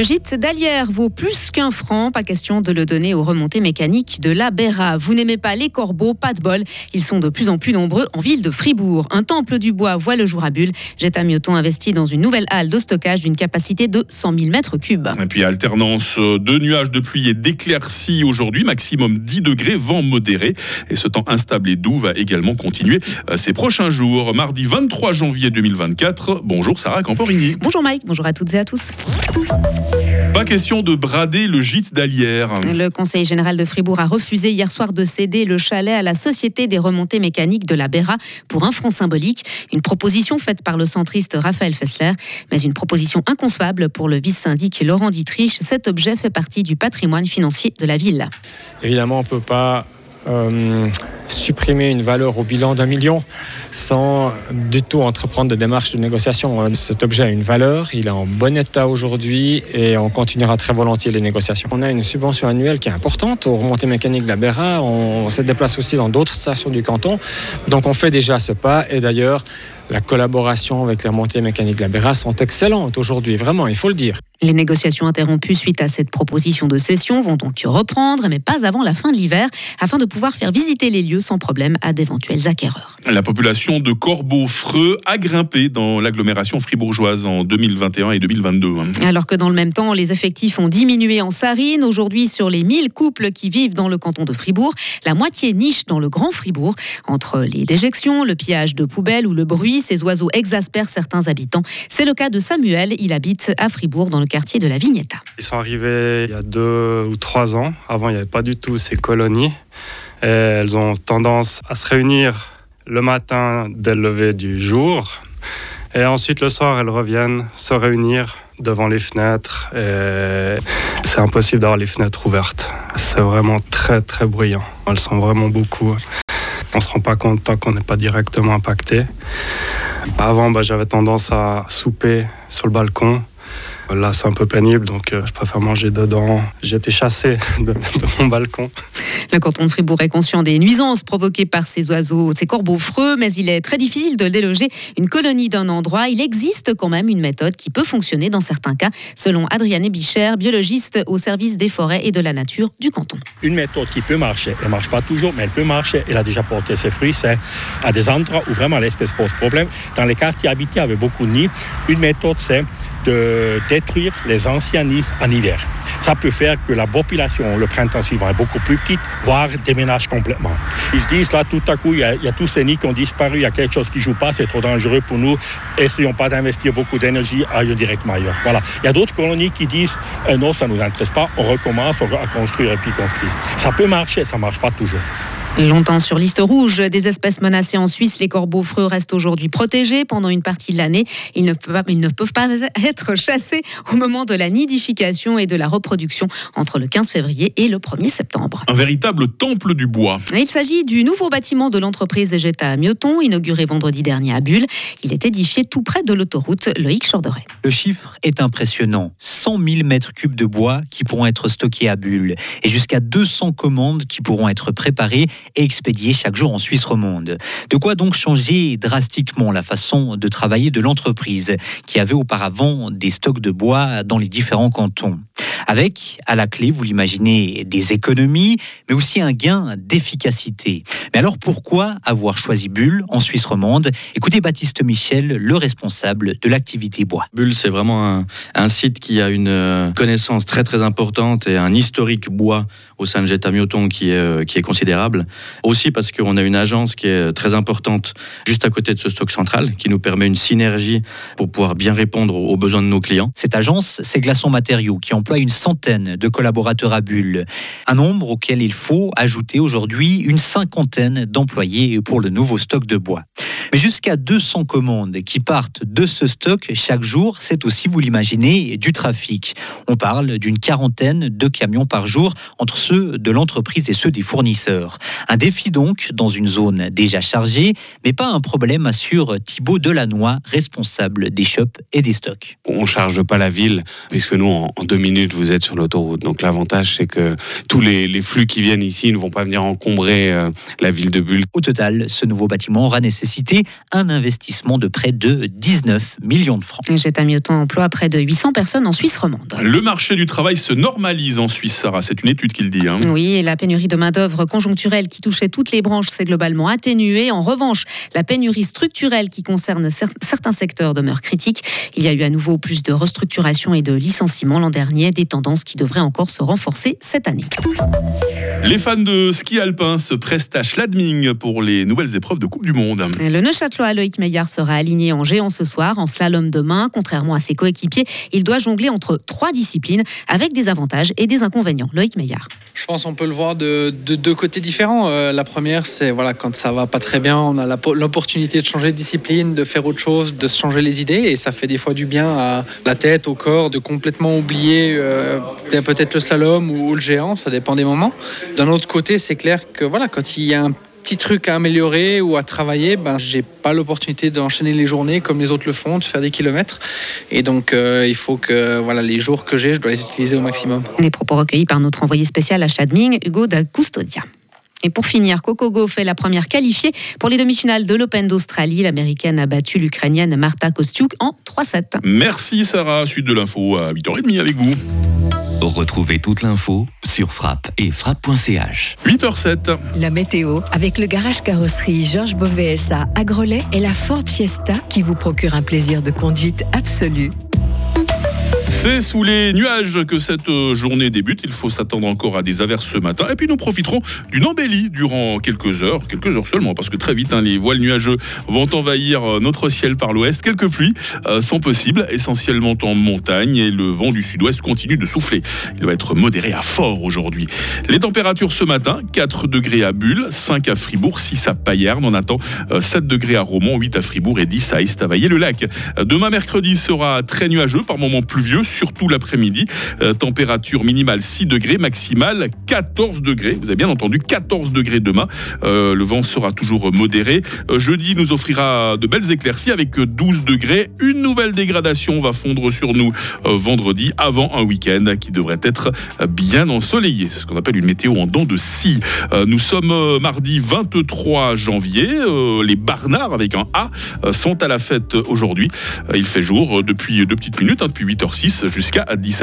Le gîte d'Alière vaut plus qu'un franc. Pas question de le donner aux remontées mécaniques de la Béra. Vous n'aimez pas les corbeaux, pas de bol. Ils sont de plus en plus nombreux en ville de Fribourg. Un temple du bois voit le jour à Bulle. Jetta Mioton investit dans une nouvelle halle de stockage d'une capacité de 100 000 mètres cubes. Et puis alternance de nuages de pluie et d'éclaircies aujourd'hui, maximum 10 degrés, vent modéré. Et ce temps instable et doux va également continuer euh, ces prochains jours. Mardi 23 janvier 2024. Bonjour Sarah Camporini. Bonjour Mike, bonjour à toutes et à tous. Pas question de brader le gîte d'Alière. Le Conseil général de Fribourg a refusé hier soir de céder le chalet à la Société des remontées mécaniques de la Béra pour un franc symbolique. Une proposition faite par le centriste Raphaël Fessler, mais une proposition inconcevable pour le vice-syndic Laurent Dietrich. Cet objet fait partie du patrimoine financier de la ville. Évidemment, on ne peut pas euh, supprimer une valeur au bilan d'un million sans du tout entreprendre de démarches de négociation. Cet objet a une valeur, il est en bon état aujourd'hui et on continuera très volontiers les négociations. On a une subvention annuelle qui est importante aux remontées mécaniques de la. On se déplace aussi dans d'autres stations du canton. Donc on fait déjà ce pas et d'ailleurs la collaboration avec les remontées mécaniques de la Béra sont excellentes aujourd'hui, vraiment, il faut le dire. Les négociations interrompues suite à cette proposition de cession vont donc reprendre, mais pas avant la fin de l'hiver, afin de pouvoir faire visiter les lieux sans problème à d'éventuels acquéreurs. La population de Corbeau-Freux a grimpé dans l'agglomération fribourgeoise en 2021 et 2022. Alors que dans le même temps, les effectifs ont diminué en Sarine. Aujourd'hui, sur les 1000 couples qui vivent dans le canton de Fribourg, la moitié niche dans le Grand Fribourg. Entre les déjections, le pillage de poubelles ou le bruit, ces oiseaux exaspèrent certains habitants. C'est le cas de Samuel. Il habite à Fribourg, dans le quartier de la Vignetta. Ils sont arrivés il y a deux ou trois ans. Avant, il n'y avait pas du tout ces colonies. Elles ont tendance à se réunir le matin dès le lever du jour. Et ensuite, le soir, elles reviennent se réunir devant les fenêtres. Et c'est impossible d'avoir les fenêtres ouvertes. C'est vraiment très, très bruyant. Elles sont vraiment beaucoup. On se rend pas compte tant qu'on n'est pas directement impacté. Avant, bah, j'avais tendance à souper sur le balcon Là, c'est un peu pénible, donc euh, je préfère manger dedans. J'ai été chassé de, mon balcon. Le canton de Fribourg est conscient des nuisances provoquées par ces oiseaux, ces corbeaux freux, mais il est très difficile de déloger une colonie d'un endroit. Il existe quand même une méthode qui peut fonctionner dans certains cas, selon Adriane Bicher, biologiste au service des forêts et de la nature du canton. Une méthode qui peut marcher, elle ne marche pas toujours, mais elle peut marcher, elle a déjà porté ses fruits, c'est à des endroits où vraiment l'espèce pose problème. Dans les quartiers habités avec beaucoup de nids, une méthode, c'est de détruire les anciens nids en hiver. Ça peut faire que la population le printemps suivant est beaucoup plus petite, voire déménage complètement. Ils se disent là tout à coup, il y, a, tous ces nids qui ont disparu, il y a quelque chose qui ne joue pas, c'est trop dangereux pour nous, essayons pas d'investir beaucoup d'énergie ailleurs directement ailleurs. Voilà. Il y a d'autres colonies qui disent euh, non, ça ne nous intéresse pas, on recommence à construire et puis construire. Ça peut marcher, ça ne marche pas toujours. Longtemps sur liste rouge des espèces menacées en Suisse, les corbeaux freux restent aujourd'hui protégés pendant une partie de l'année. Ils, ne peuvent pas, ils ne peuvent pas être chassés au moment de la nidification et de la reproduction entre le 15 février et le 1er septembre. Un véritable temple du bois. Il s'agit du nouveau bâtiment de l'entreprise Egeta à Mioton, inauguré vendredi dernier à Bulle. Il est édifié tout près de l'autoroute Loïc Chorderet. Le chiffre est impressionnant. 100 000 mètres cubes de bois qui pourront être stockés à Bulle et jusqu'à 200 commandes qui pourront être préparées et expédié chaque jour en Suisse romande. De quoi donc changer drastiquement la façon de travailler de l'entreprise qui avait auparavant des stocks de bois dans les différents cantons avec à la clé, vous l'imaginez, des économies, mais aussi un gain d'efficacité. Mais alors pourquoi avoir choisi Bulle en Suisse romande? Écoutez Baptiste Michel, le responsable de l'activité bois. Bulle, c'est vraiment un, site qui a une euh, connaissance très très importante et un historique bois au sein de Jetta Mioton qui est, euh, qui est considérable. Aussi parce qu'on a une agence qui est très importante juste à côté de ce stock central qui nous permet une synergie pour pouvoir bien répondre aux besoins de nos clients. Cette agence, c'est Glaçon Matériaux qui emploie une centaine de collaborateurs à Bulle. Un nombre auquel il faut ajouter aujourd'hui une cinquantaine d'employés pour le nouveau stock de bois. Mais jusqu'à 200 commandes qui partent de ce stock chaque jour, c'est aussi, vous l'imaginez, du trafic. On parle d'une quarantaine de camions par jour entre ceux de l'entreprise et ceux des fournisseurs. Un défi donc dans une zone déjà chargée, mais pas un problème, assure Thibaut Delannoy, responsable des shops et des stocks. On charge pas la ville, puisque nous, en deux minutes, vous êtes sur l'autoroute. Donc l'avantage, c'est que tous les, flux qui viennent ici ne vont pas venir encombrer euh, la ville de Bulle. Au total, ce nouveau bâtiment aura nécessité un investissement de près de 19 millions de francs. Jetta Mioton emploie près de 800 personnes en Suisse romande. Le marché du travail se normalise en Suisse, Sarah. C'est une étude qui le dit. hein. Oui, et la pénurie de main-d'œuvre conjoncturelle qui touchait toutes les branches s'est globalement atténuée. En revanche, la pénurie structurelle qui concerne cer- certains secteurs demeure critique. Il y a eu à nouveau plus de restructuration et de licenciements l'an dernier, des tendances qui devraient encore se renforcer cette année. Les fans de ski alpin se pressent à Schladming pour les nouvelles épreuves de Coupe du Monde. Le Neuchâtelois Loïc Meillard sera aligné en géant ce soir, en slalom demain. Contrairement à ses coéquipiers, il doit jongler entre trois disciplines avec des avantages et des inconvénients. Loïc Meillard. Je pense qu'on peut le voir de, de deux côtés différents. Euh, la première, c'est voilà, quand ça va pas très bien, on a l'opportunité de changer de discipline, de faire autre chose, de se changer les idées, et ça fait des fois du bien à la tête, au corps, de complètement oublier euh, peut-être le slalom ou, ou le géant, ça dépend des moments. D'un autre côté, c'est clair que voilà, quand il y a un petit truc à améliorer ou à travailler, ben j'ai pas l'opportunité d'enchaîner les journées comme les autres le font, de faire des kilomètres, et donc euh, il faut que voilà les jours que j'ai, je dois les utiliser au maximum. Les propos recueillis par notre envoyé spécial à Chadming, Hugo da Custodia. Et pour finir, Coco Gauff est la première qualifiée pour les demi-finales de l'Open d'Australie. L'américaine a battu l'Ukrainienne Marta Kostiuk en 3-7. Merci Sarah. Suite de l'info à 8h30 avec vous. Retrouvez toute l'info sur frappe et frappe.ch. 8h07. La météo avec le garage carrosserie Georges Beauvais SA à Grelais et la Ford Fiesta qui vous procure un plaisir de conduite absolu. C'est sous les nuages que cette euh, journée débute. Il faut s'attendre encore à des averses ce matin. Et puis nous profiterons d'une embellie durant quelques heures, quelques heures seulement, parce que très vite, hein, les voiles nuageux vont envahir euh, notre ciel par l'ouest. Quelques pluies euh, sont possibles, essentiellement en montagne, et le vent du sud-ouest continue de souffler. Il va être modéré à fort aujourd'hui. Les températures ce matin, 4 degrés à Bulle, 5 à Fribourg, 6 à Payerne. On attend euh, 7 degrés à Romont, 8 à Fribourg et 10 à Estavayer-le-Lac. Demain mercredi sera très nuageux, par moments pluvieux, surtout l'après-midi. Euh, température minimale 6 degrés, maximale 14 degrés. Vous avez bien entendu, 14 degrés demain. Euh, le vent sera toujours modéré. Euh, jeudi nous offrira de belles éclaircies avec 12 degrés. Une nouvelle dégradation va fondre sur nous vendredi avant un week-end qui devrait être bien ensoleillé. C'est ce qu'on appelle une météo en dents de scie. Nous sommes mardi 23 janvier. Les Barnards avec un A sont à la fête aujourd'hui. Il fait jour depuis deux petites minutes, hein, depuis 8h06 jusqu'à 17h.